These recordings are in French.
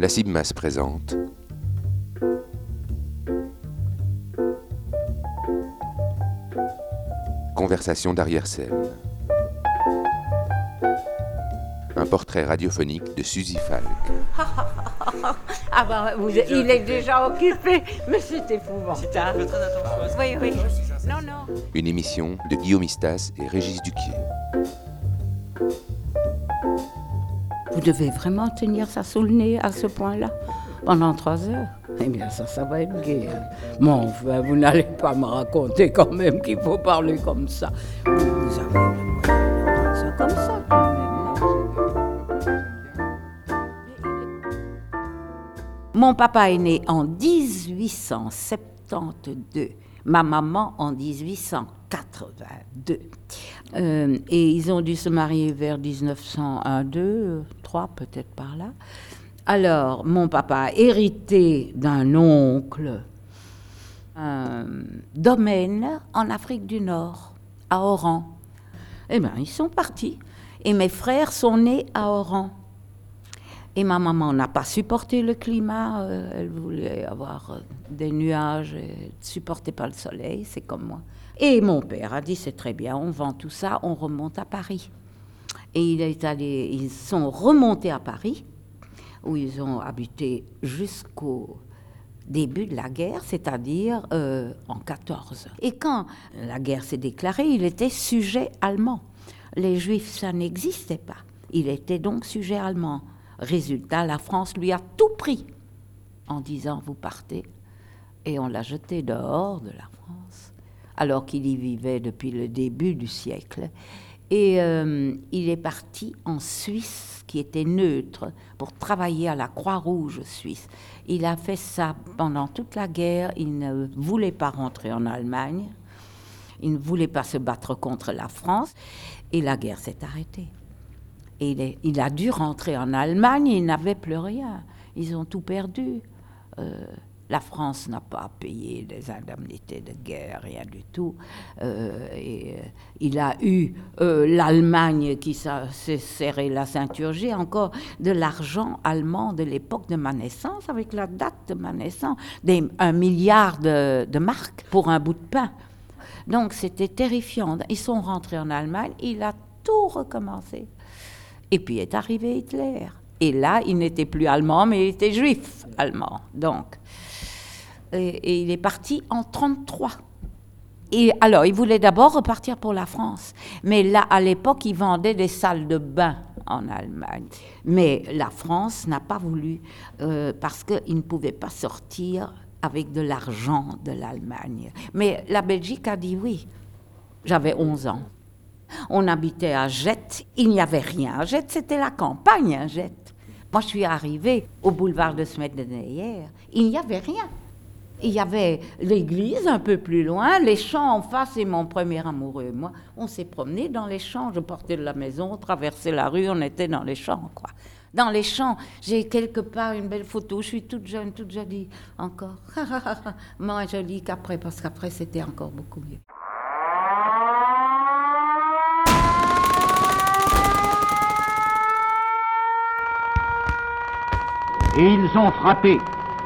La CIBMAS présente Conversation d'arrière-scène. Un portrait radiophonique de Suzy Falk. ah bah, vous- il est déjà occupé, mais c'est épouvantable. Oui, oui. Non, non. Une émission de Guillaume Istas et Régis Duquier. Vous devez vraiment tenir ça sous le nez à ce point-là pendant trois heures Eh bien, ça, ça va être gai. hein. Mais enfin, vous n'allez pas me raconter quand même qu'il faut parler comme ça. Vous avez le ça comme ça non Mon papa est né en 1872, ma maman en 1882. Euh, et ils ont dû se marier vers 1901, 2, 3 peut-être par là. Alors, mon papa a hérité d'un oncle un domaine en Afrique du Nord, à Oran. Eh bien, ils sont partis. Et mes frères sont nés à Oran. Et ma maman n'a pas supporté le climat. euh, elle voulait avoir euh, des nuages, et ne supportait pas le soleil, c'est comme moi. Et mon père a dit c'est très bien, on vend tout ça, on remonte à Paris. Et ils sont remontés à Paris, où ils ont habité jusqu'au début de la guerre, c'est-à-dire euh, en 14. Et quand la guerre s'est déclarée, il était sujet allemand. Les Juifs, ça n'existait pas. Il était donc sujet allemand. Résultat, la France lui a tout pris en disant vous partez. Et on l'a jeté dehors de la France, alors qu'il y vivait depuis le début du siècle. Et euh, il est parti en Suisse, qui était neutre, pour travailler à la Croix-Rouge suisse. Il a fait ça pendant toute la guerre. Il ne voulait pas rentrer en Allemagne. Il ne voulait pas se battre contre la France. Et la guerre s'est arrêtée. Il, a dû rentrer en Allemagne, il n'avait plus rien. Ils ont tout perdu. Euh, la France n'a pas payé des indemnités de guerre, rien du tout. Euh, et, euh, il a eu l'Allemagne qui s'est serré la ceinture. J'ai encore de l'argent allemand de l'époque de ma naissance, avec la date de ma naissance, un milliard de, de marques pour un bout de pain. Donc c'était terrifiant. Ils sont rentrés en Allemagne, il a tout recommencé. Et puis est arrivé Hitler. Et là, il n'était plus allemand, mais il était juif allemand. Donc, et, il est parti en 33. Et alors, il voulait d'abord repartir pour la France. Mais là, à l'époque, il vendait des salles de bain en Allemagne. Mais la France n'a pas voulu euh, parce qu'il ne pouvait pas sortir avec de l'argent de l'Allemagne. Mais la Belgique a dit oui. J'avais 11 ans. On habitait à Jette, il n'y avait rien. À Jette, c'était la campagne, à Jette. Moi, je suis arrivée au boulevard de Smedeneyer, il n'y avait rien. Il y avait l'église un peu plus loin, les champs en face et mon premier amoureux moi. On s'est promenés dans les champs. Je portais de la maison, on traversait la rue, on était dans les champs, quoi. Dans les champs, j'ai quelque part une belle photo. Je suis toute jeune, toute jolie encore. Moins jolie qu'après, parce qu'après, c'était encore beaucoup mieux. Et ils ont frappé.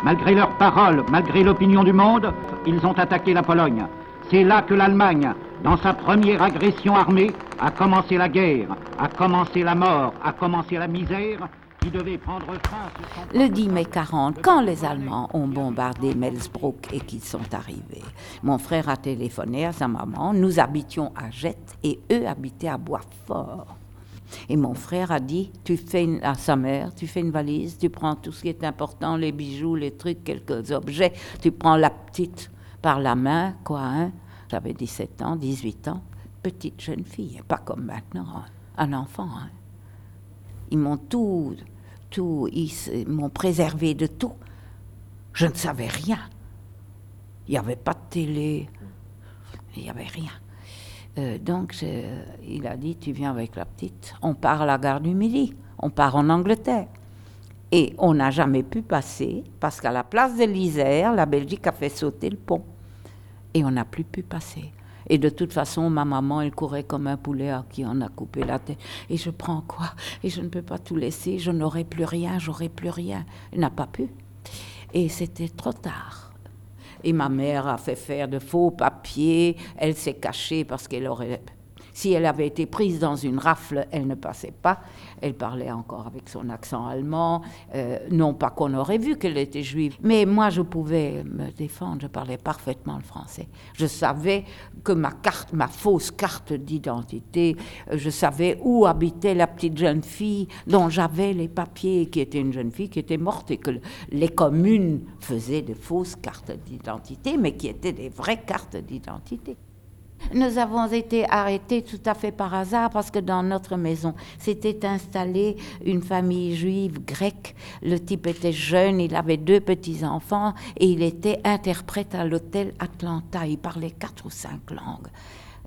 Malgré leurs paroles, malgré l'opinion du monde, ils ont attaqué la Pologne. C'est là que l'Allemagne, dans sa première agression armée, a commencé la guerre, a commencé la mort, a commencé la misère qui devait prendre fin. Le 10 mai 40, quand les Allemands ont bombardé Melsbrook et qu'ils sont arrivés, mon frère a téléphoné à sa maman. Nous habitions à Jette et eux habitaient à Boisfort. Et mon frère a dit, tu fais une- à sa mère, tu fais une valise, tu prends tout ce qui est important, les bijoux, les trucs, quelques objets, tu prends la petite par la main, quoi, hein. J'avais 17 ans, 18 ans, petite jeune fille, pas comme maintenant, hein, un enfant, hein. Ils m'ont tout, tout, ils m'ont préservé de tout. Je ne savais rien. Il n'y avait pas de télé, il n'y avait rien. Euh, donc, il a dit, tu viens avec la petite, on part à la gare du Midi, on part en Angleterre. Et on n'a jamais pu passer, parce qu'à la place de l'Isère, la Belgique a fait sauter le pont. Et on n'a plus pu passer. Et de toute façon, ma maman, elle courait comme un poulet à qui on a coupé la tête. Et je prends quoi? Et je ne peux pas tout laisser, je n'aurai plus rien, j'aurai plus rien. Elle n'a pas pu. Et c'était trop tard. Et ma mère a fait faire de faux papiers. Elle s'est cachée parce qu'elle aurait si elle avait été prise dans une rafle, elle ne passait pas. Elle parlait encore avec son accent allemand. Euh, non pas qu'on aurait vu qu'elle était juive, mais moi je pouvais me défendre. Je parlais parfaitement le français. Je savais que ma carte, ma fausse carte d'identité, euh, je savais où habitait la petite jeune fille dont j'avais les papiers, qui était une jeune fille qui était morte et que les communes faisaient de fausses cartes d'identité, mais qui étaient des vraies cartes d'identité. Nous avons été arrêtés tout à fait par hasard parce que dans notre maison s'était installée une famille juive grecque. Le type était jeune, il avait deux petits-enfants et il était interprète à l'hôtel Atlanta. Il parlait quatre ou cinq langues.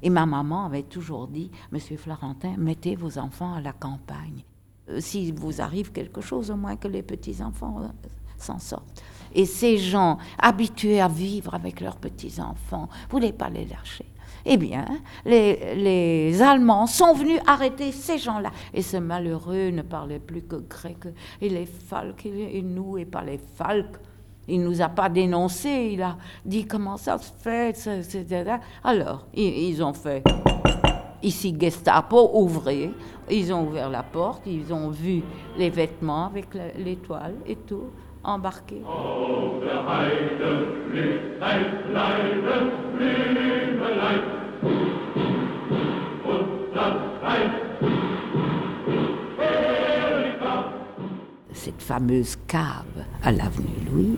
Et ma maman avait toujours dit, Monsieur Florentin, mettez vos enfants à la campagne. Euh, S'il vous arrive quelque chose, au moins que les petits-enfants euh, s'en sortent. Et ces gens habitués à vivre avec leurs petits-enfants, voulez pas les lâcher. Eh bien, les, Allemands sont venus arrêter ces gens-là. Et ce malheureux ne parlait plus que grec. Et les Falks, et nous, et pas les Falks. Il ne nous a pas dénoncés, il a dit comment ça se fait, etc. Alors, ils, ont fait ici Gestapo, ouvrez. Ils ont ouvert la porte, ils ont vu les vêtements avec l'étoile et tout embarqués. Cette fameuse cave à l'avenue Louise,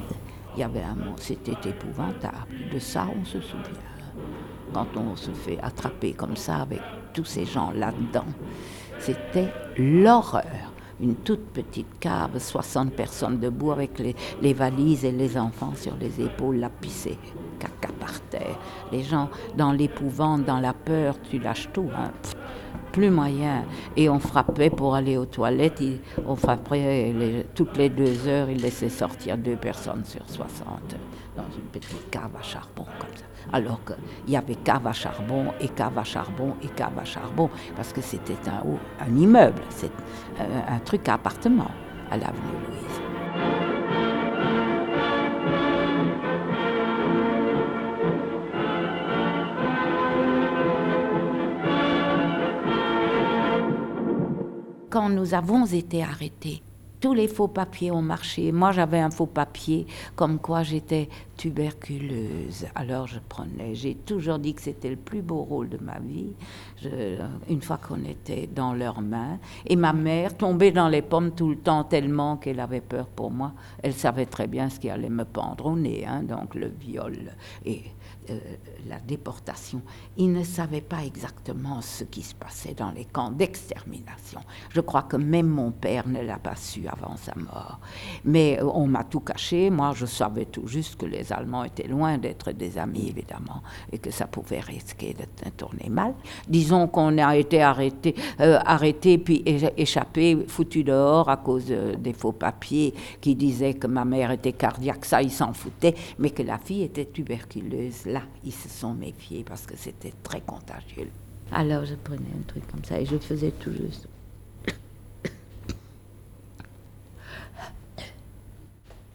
il y avait un c'était épouvantable. De ça, on se souvient. Quand on se fait attraper comme ça avec tous ces gens là-dedans, c'était l'horreur une toute petite cave, 60 personnes debout avec les, valises et les enfants sur les épaules, la pissée, caca par terre. Les gens dans l'épouvante, dans la peur, tu lâches tout. Hein. plus moyen. Et on frappait pour aller aux toilettes. on frappait toutes les deux heures, il laissait sortir deux personnes sur 60 dans une petite cave à charbon comme ça alors qu'il y avait cave à charbon et cave à charbon et cave à charbon, parce que c'était un, immeuble, c'est un, un truc à appartement à l'avenue Louise. Quand nous avons été arrêtés, tous les faux papiers ont marché. Moi, j'avais un faux papier comme quoi j'étais tuberculeuse. Alors, je prenais. J'ai toujours dit que c'était le plus beau rôle de ma vie. une fois qu'on était dans leurs mains. Et ma mère tombait dans les pommes tout le temps tellement qu'elle avait peur pour moi. Elle savait très bien ce qui allait me pendre au nez, hein, donc le viol et euh, la déportation. Ils ne savaient pas exactement ce qui se passait dans les camps d'extermination. Je crois que même mon père ne l'a pas su avant sa mort. Mais euh, on m'a tout caché. Moi, je savais tout juste que les Allemands étaient loin d'être des amis, évidemment, et que ça pouvait risquer de tourner mal. Disons qu'on a été arrêté, euh, arrêté puis échappé, foutu dehors à cause des faux papiers qui disaient que ma mère était cardiaque. Ça, ils s'en foutaient, mais que la fille était tuberculeuse. Là, ils se sont méfiés parce que c'était très contagieux. Alors, je prenais un truc comme ça et je faisais tout juste.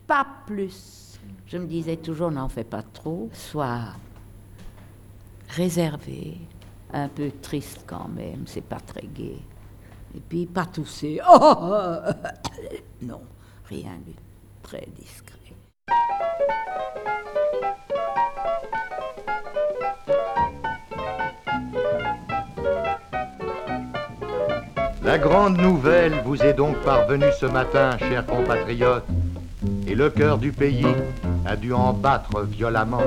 Pas plus. Je me disais toujours, n'en fais pas trop. Sois réservé, un peu triste quand même, c'est pas très gai. Et puis pas tousser. Oh non, rien de très discret. La grande nouvelle vous est donc parvenue ce matin, chers compatriotes, et le cœur du pays a dû en battre violemment.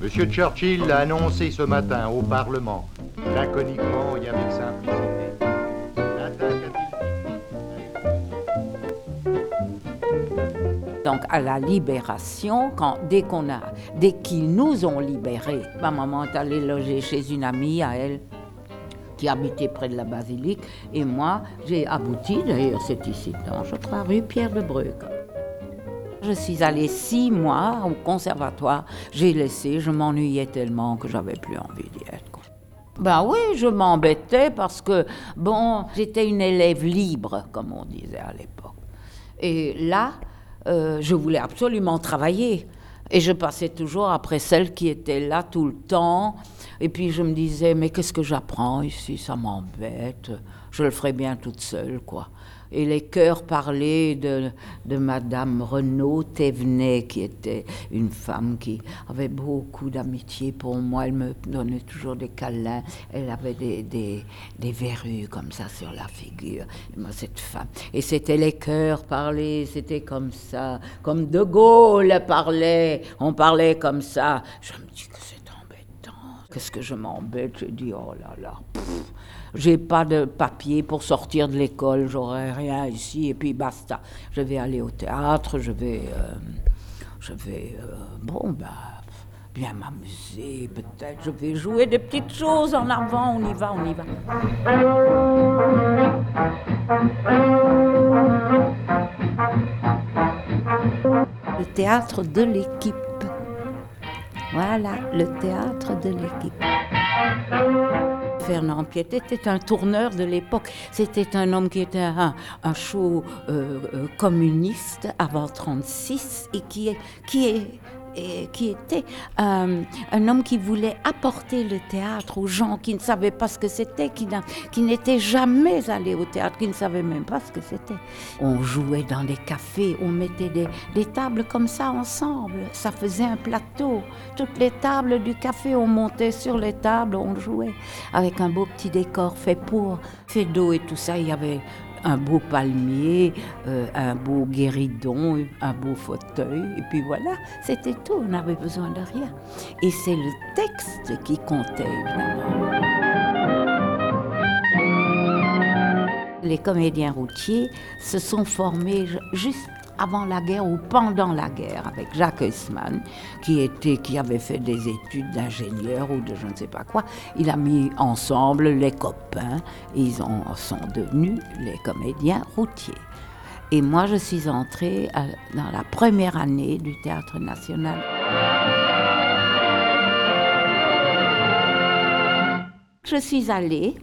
Monsieur Churchill l'a annoncé ce matin au Parlement, laconiquement et avec simplicité. Donc à la libération, quand, dès qu'on a, qu'ils nous ont libérés, ma maman est allée loger chez une amie à elle qui habitait près de la basilique. Et moi, j'ai abouti, d'ailleurs c'est ici, dans je crois, rue Pierre de. Je suis allée six mois au conservatoire. J'ai laissé, je m'ennuyais tellement que j'avais plus envie d'y être. quoi. Ben oui, je m'embêtais parce que, bon, j'étais une élève libre, comme on disait à l'époque. Et là, euh, je voulais absolument travailler. Et je passais toujours après celle qui était là tout le temps. Et puis je me disais, mais qu'est-ce que j'apprends ici? Ça m'embête. Je le ferai bien toute seule, quoi. Et les chœurs parlaient de, de Madame Renaud Thévenet, qui était une femme qui avait beaucoup d'amitié pour moi. Elle me donnait toujours des câlins. Elle avait des, des, des verrues comme ça sur la figure. Et cette femme. Et c'était les chœurs parlaient, c'était comme ça. Comme De Gaulle parlait. On parlait comme ça. Je me dis que c'est embêtant. Qu'est-ce que je m'embête? Je dis, oh là là. pff, j'ai pas de papier pour sortir de l'école, j'aurai rien ici, et puis basta. Je vais aller au théâtre, je vais. euh, je vais. euh, bon, bah. Bien m'amuser, peut-être. Je vais jouer des petites choses en avant, on y va, on y va. Le théâtre de l'équipe. Voilà, le théâtre de l'équipe. Fernand Piet était un tourneur de l'époque. C'était un homme qui était un, un chaud euh, euh, communiste avant 36 et qui, est, qui était euh, un homme qui voulait apporter le théâtre aux gens qui ne savaient pas ce que c'était, qui, n'étaient jamais allés au théâtre, qui ne savaient même pas ce que c'était. On jouait dans des cafés, on mettait des, des tables comme ça ensemble. Ça faisait un plateau. Toutes les tables du café, on montait sur les tables, on jouait avec un beau petit décor fait pour, fait d'eau et tout ça. Il y avait un beau palmier, euh, un beau guéridon, un beau fauteuil, et puis voilà, c'était tout, on n'avait besoin de rien. Et c'est le texte qui comptait, évidemment. Les comédiens routiers se sont formés ju- juste avant la guerre ou pendant la guerre avec Jacques Haussmann, qui, était, qui avait fait des études d'ingénieur ou de je ne sais pas quoi. Il a mis ensemble les copains et ils en sont devenus les comédiens routiers. Et moi, je suis entrée dans la première année du Théâtre national. Je suis allée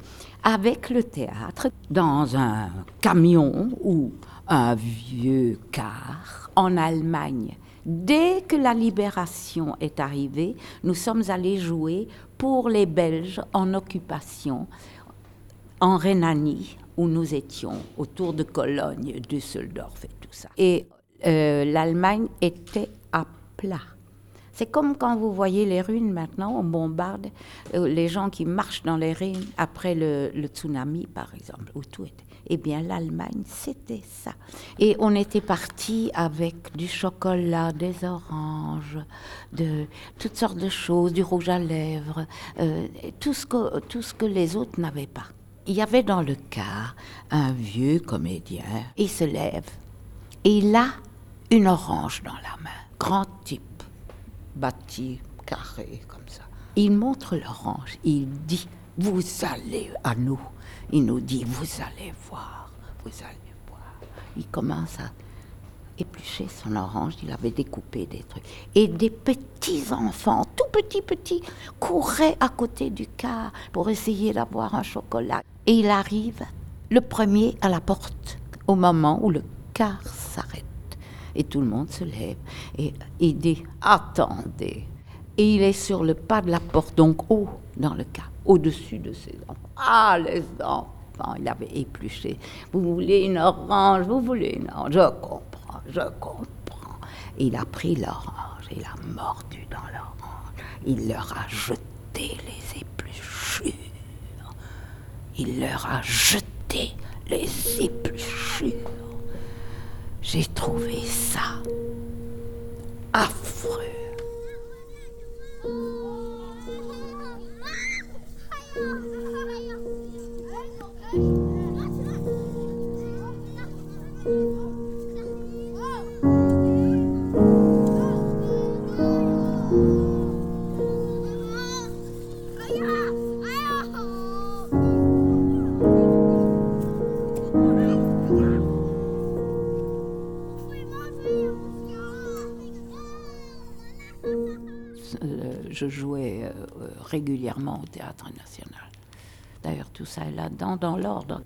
avec le théâtre dans un camion ou un vieux car en Allemagne. Dès que la libération est arrivée, nous sommes allés jouer pour les Belges en occupation en Rhénanie, où nous étions, autour de Cologne, Düsseldorf et tout ça. Et euh, l'Allemagne était à plat. C'est comme quand vous voyez les ruines maintenant, on bombarde euh, les gens qui marchent dans les ruines après le, le tsunami, par exemple, où tout était. Eh bien, l'Allemagne, c'était ça. Et on était parti avec du chocolat, des oranges, de toutes sortes de choses, du rouge à lèvres, euh, tout, ce que, tout ce que les autres n'avaient pas. Il y avait dans le car un vieux comédien. Il se lève et il a une orange dans la main. Grand type, bâti, carré, comme ça. Il montre l'orange. Il dit Vous allez à nous. Il nous dit Vous allez voir. Vous allez voir. Il commence à éplucher son orange, il avait découpé des trucs. Et des petits enfants, tout petits, petits, couraient à côté du car pour essayer d'avoir un chocolat. Et il arrive, le premier à la porte, au moment où le car s'arrête. Et tout le monde se lève. Et il dit, attendez. Et il est sur le pas de la porte, donc haut dans le car, au-dessus de ses enfants. Ah, les enfants, il avait épluché. Vous voulez une orange, vous voulez une orange, je comprends, je comprends. Il a pris l'orange, il a mordu dans l'orange, il leur a jeté les épluchures. Il leur a jeté les épluchures. J'ai trouvé ça affreux. Euh, je jouais euh, régulièrement au Théâtre national. D'ailleurs, tout ça est là-dedans, dans l'ordre.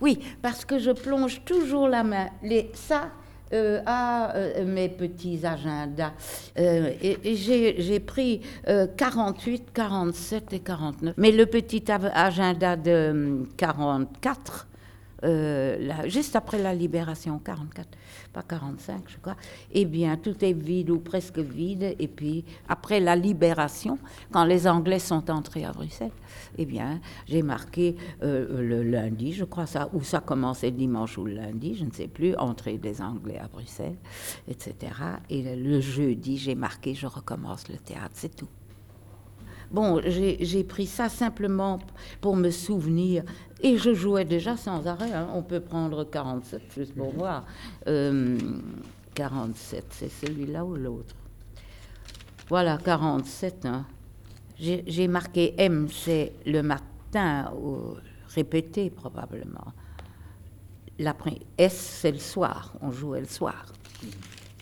Oui, parce que je plonge toujours la main. Les, ça, euh, à euh, mes petits agendas. Euh, et, j'ai pris 48, 47 et 49. Mais le petit agenda de 44, juste après la libération, 44, pas 45 je crois, eh bien tout est vide ou presque vide. Et puis après la libération, quand les Anglais sont entrés à Bruxelles, eh bien, j'ai marqué euh, le lundi, je crois, ça, ou ça commençait dimanche ou lundi, je ne sais plus, entrée des Anglais à Bruxelles, etc. Et le, jeudi, j'ai marqué, je recommence le théâtre, c'est tout. Bon, j'ai pris ça simplement pour me souvenir. Et je jouais déjà sans arrêt. Hein. On peut prendre 47 juste pour voir. 47, euh, c'est celui-là ou l'autre? Voilà, 47. Hein. J'ai marqué M, c'est le matin, ou répété probablement. S, c'est le soir, on jouait le soir.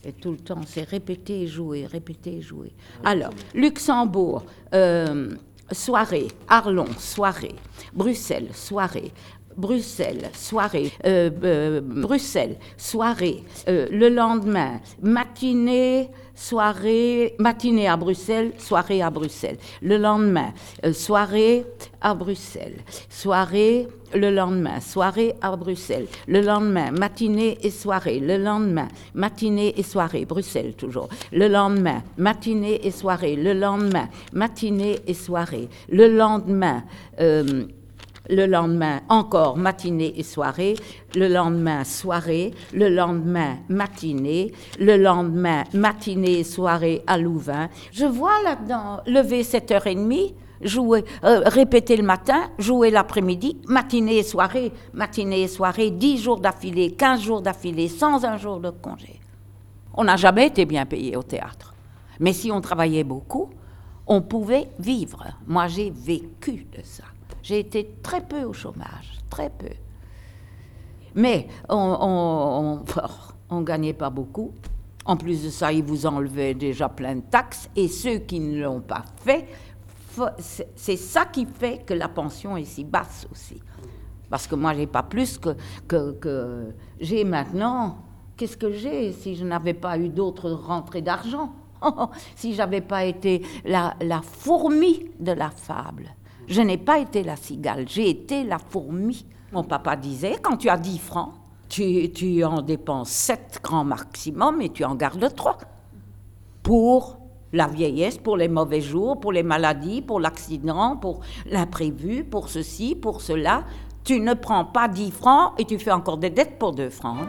Et tout le temps, c'est répéter jouer, répéter jouer. Alors, Luxembourg, euh, soirée. Arlon, soirée. Bruxelles, soirée. Bruxelles, soirée, euh, euh, Bruxelles, soirée, le lendemain, matinée, soirée, matinée à Bruxelles, soirée à Bruxelles. Le lendemain, euh, soirée à Bruxelles. Soirée le lendemain, soirée à Bruxelles. Le lendemain, matinée et soirée. Le lendemain, matinée et soirée, Bruxelles toujours. Le lendemain, matinée et soirée. Le lendemain, matinée et soirée. Le lendemain, euh, le lendemain encore matinée et soirée, le lendemain soirée, le lendemain matinée, le lendemain matinée et soirée à Louvain. Je vois là-dedans lever 7h30, jouer, euh, répéter le matin, jouer l'après-midi, matinée et soirée, matinée et soirée, 10 jours d'affilée, 15 jours d'affilée, sans un jour de congé. On n'a jamais été bien payé au théâtre. Mais si on travaillait beaucoup, on pouvait vivre. Moi, j'ai vécu de ça. J'ai été très peu au chômage, très peu. Mais on ne gagnait pas beaucoup. En plus de ça, ils vous enlevaient déjà plein de taxes. Et ceux qui ne l'ont pas fait, c'est ça qui fait que la pension est si basse aussi. Parce que moi, j'ai pas plus que, que, que j'ai maintenant. Qu'est-ce que j'ai si je n'avais pas eu d'autres rentrées d'argent? Si j'avais pas été la, la fourmi de la fable je n'ai pas été la cigale, j'ai été la fourmi. Mon papa disait, quand tu as 10 francs, tu, tu en dépenses 7 grands maximum et tu en gardes 3. Pour la vieillesse, pour les mauvais jours, pour les maladies, pour l'accident, pour l'imprévu, pour ceci, pour cela. Tu ne prends pas 10 francs et tu fais encore des dettes pour 2 francs.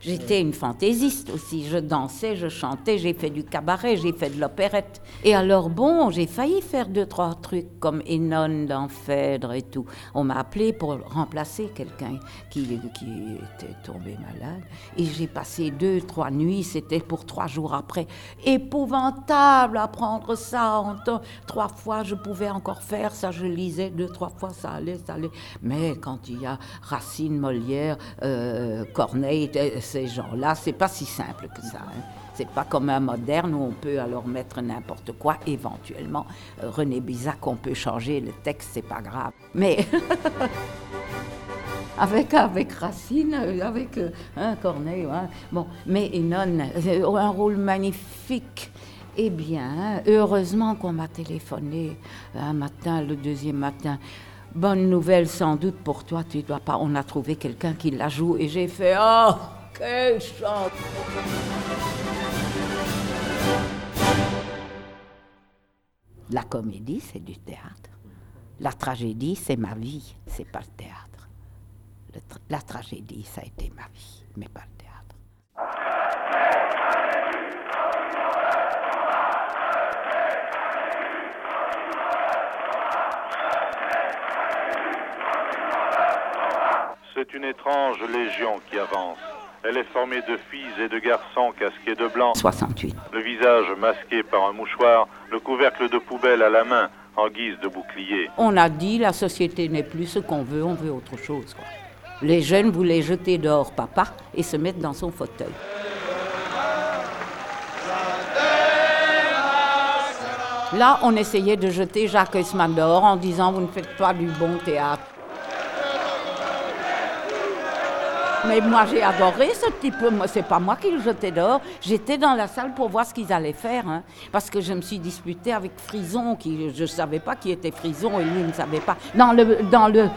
J'étais une fantaisiste aussi. Je dansais, je chantais, j'ai fait du cabaret, j'ai fait de l'opérette. Et alors, bon, j'ai failli faire deux, trois trucs comme Enon dans Phèdre et tout. On m'a appelé pour remplacer quelqu'un qui, était tombé malade. Et j'ai passé deux, trois nuits, c'était pour trois jours après. Épouvantable à prendre ça en temps. Trois fois, je pouvais encore faire ça, je lisais deux, trois fois, ça allait, ça allait. Mais quand il y a Racine, Molière, euh, Corneille, ces gens-là, c'est pas si simple que ça. Hein. C'est pas comme un moderne où on peut alors mettre n'importe quoi, éventuellement. Euh, René Bizac, on peut changer le texte, c'est pas grave. Mais avec, avec Racine, euh, avec euh, hein, Corneille, bon, mais non, un rôle magnifique. Eh bien, heureusement qu'on m'a téléphoné un matin, le deuxième matin. Bonne nouvelle sans doute pour toi, tu dois pas. On a trouvé quelqu'un qui la joue et j'ai fait oh quelle chance La comédie, c'est du théâtre. La tragédie, c'est ma vie, c'est pas le théâtre. la tragédie, ça a été ma vie, mais pas le théâtre. C'est une étrange légion qui avance Elle est formée de filles et de garçons casqués de blanc. 68. Le visage masqué par un mouchoir, le couvercle de poubelle à la main en guise de bouclier. On a dit la société n'est plus ce qu'on veut, on veut autre chose. quoi. Les jeunes voulaient jeter dehors papa et se mettre dans son fauteuil. Là, on essayait de jeter Jacques Haussmann dehors en disant vous ne faites pas du bon théâtre. Mais moi, j'ai adoré ce type. Moi, c'est pas moi qui le jetais dehors. J'étais dans la salle pour voir ce qu'ils allaient faire. hein. parce que je me suis disputée avec Frison, qui je ne savais pas qui était Frison et lui ne savait pas. Dans le, dans le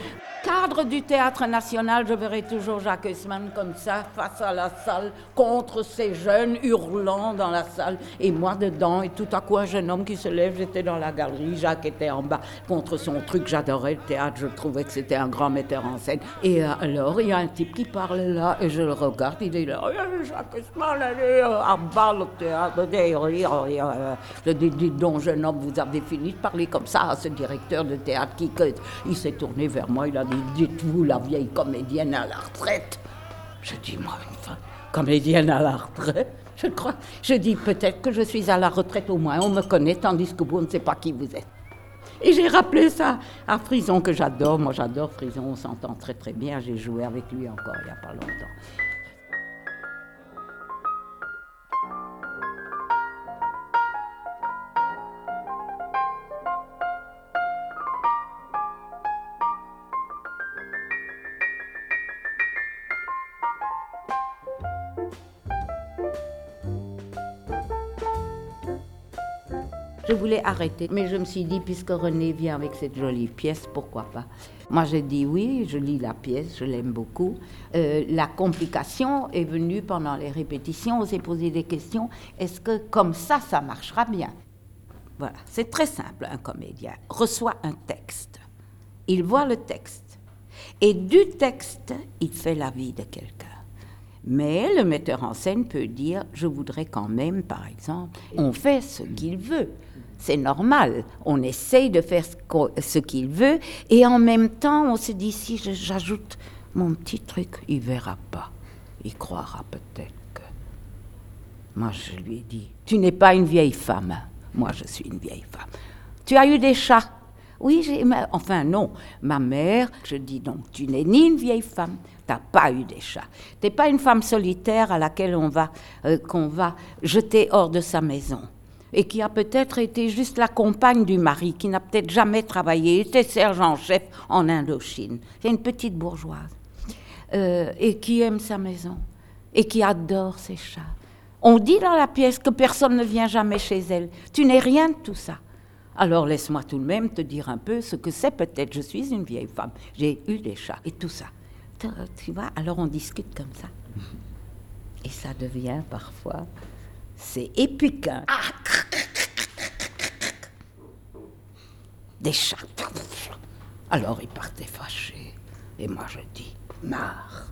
cadre du théâtre national, je verrai toujours Jacques Haussmann comme ça, face à la salle, contre ces jeunes hurlant dans la salle. Et moi dedans, et tout à coup, un jeune homme qui se lève, j'étais dans la galerie, Jacques était en bas contre son truc. J'adorais le théâtre, je trouvais que c'était un grand metteur en scène. Et alors, il y a un type qui parle là, et je le regarde, il est là, Eh, Jacques Haussmann, allez, euh, en bas le théâtre, Je dis, dites donc, jeune homme, vous avez fini de parler comme ça à ce directeur de théâtre qui, il s'est tourné vers moi, il a dites-vous, la vieille comédienne à la retraite? Je dis, moi, une femme, comédienne à la retraite Je crois. Je dis, peut-être que je suis à la retraite au moins, on me connaît, tandis que vous ne savez pas qui vous êtes. Et j'ai rappelé ça à Frison, que j'adore. Moi, j'adore Frison, on s'entend très très bien. J'ai joué avec lui encore il n'y a pas longtemps. Voulais arrêter, mais je me suis dit, puisque René vient avec cette jolie pièce, pourquoi pas? Moi, j'ai dit oui, je lis la pièce, je l'aime beaucoup. Euh, la complication est venue pendant les répétitions, on s'est posé des questions. Est-ce que comme ça, ça marchera bien? Voilà, c'est très simple, un comédien reçoit un texte, il voit le texte, et du texte, il fait la vie de quelqu'un. Mais le metteur en scène peut dire, je voudrais quand même, par exemple, on fait ce qu'il veut. C'est normal, on essaye de faire ce qu'il veut, et en même temps, on se dit, si j'ajoute mon petit truc, il verra pas. Il croira peut-être que... Moi, je lui ai dit, tu n'es pas une vieille femme. Moi, je suis une vieille femme. Tu as eu des chats? Oui, Enfin, non. Ma mère, je dis donc, tu n'es ni une vieille femme, tu n'as pas eu des chats. Tu n'es pas une femme solitaire à laquelle on va, euh, qu'on va jeter hors de sa maison. Et qui a peut-être été juste la compagne du mari, qui n'a peut-être jamais travaillé, était sergent-chef en Indochine. C'est une petite bourgeoise. Euh, et qui aime sa maison. Et qui adore ses chats. On dit dans la pièce que personne ne vient jamais chez elle. Tu n'es rien de tout ça. Alors laisse-moi tout de même te dire un peu ce que c'est peut-être. Je suis une vieille femme. J'ai eu des chats et tout ça. Tu- vois, alors on discute comme ça. Et ça devient parfois, c'est épique. hein. Ah, des chats. Alors il partait fâché. Et moi je dis, marre.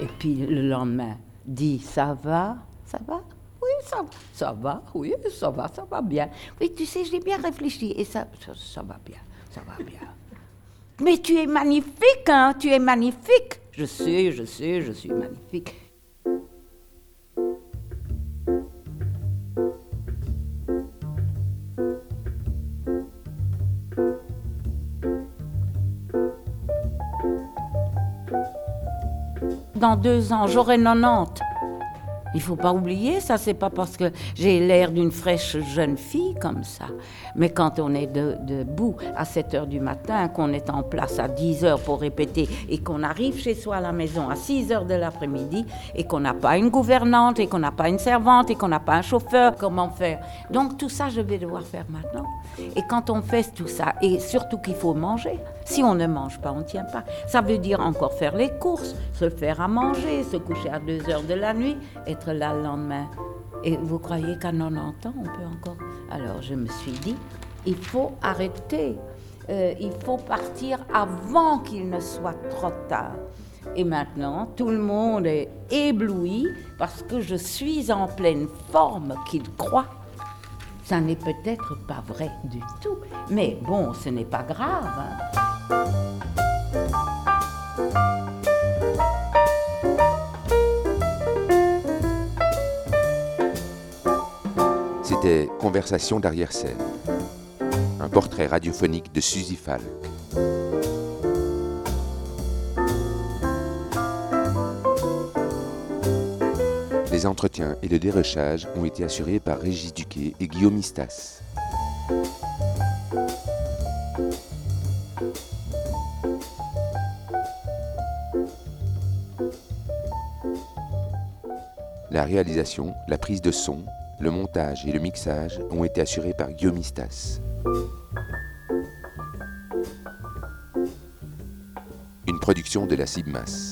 Et puis le lendemain, dit, ça va? Ça va? Oui, ça va. Ça va, oui, ça va, ça va bien. Oui, tu sais, j'ai bien réfléchi et ça, ça, ça va bien, ça va bien. Mais tu es magnifique, hein, tu es magnifique. Je sais, je sais, je suis magnifique. Dans deux ans, j'aurai 90. Il faut pas oublier, ça, c'est pas parce que j'ai l'air d'une fraîche jeune fille comme ça. Mais quand on est de- debout à 7 heures du matin, qu'on est en place à 10 heures pour répéter et qu'on arrive chez soi à la maison à 6 heures de l'après-midi et qu'on n'a pas une gouvernante et qu'on n'a pas une servante et qu'on n'a pas un chauffeur, comment faire? Donc tout ça, je vais devoir faire maintenant. Et quand on fait tout ça, et surtout qu'il faut manger, si on ne mange pas, on ne tient pas. Ça veut dire encore faire les courses, se faire à manger, se coucher à 2 heures de la nuit, là le lendemain. Et vous croyez qu'à 90 ans, on peut encore? Alors je me suis dit, il faut arrêter. Euh, il faut partir avant qu'il ne soit trop tard. Et maintenant, tout le monde est ébloui parce que je suis en pleine forme qu'il croit. Ça n'est peut-être pas vrai du tout, mais bon, ce n'est pas grave. hein. C'était Conversation d'arrière-scène, un portrait radiophonique de Suzy Falk. Les entretiens et le dérochage ont été assurés par Régis Duquet et Guillaume Istas. La réalisation, la prise de son, le montage et le mixage ont été assurés par Guillaume Istas. Une production de la CIBMAS.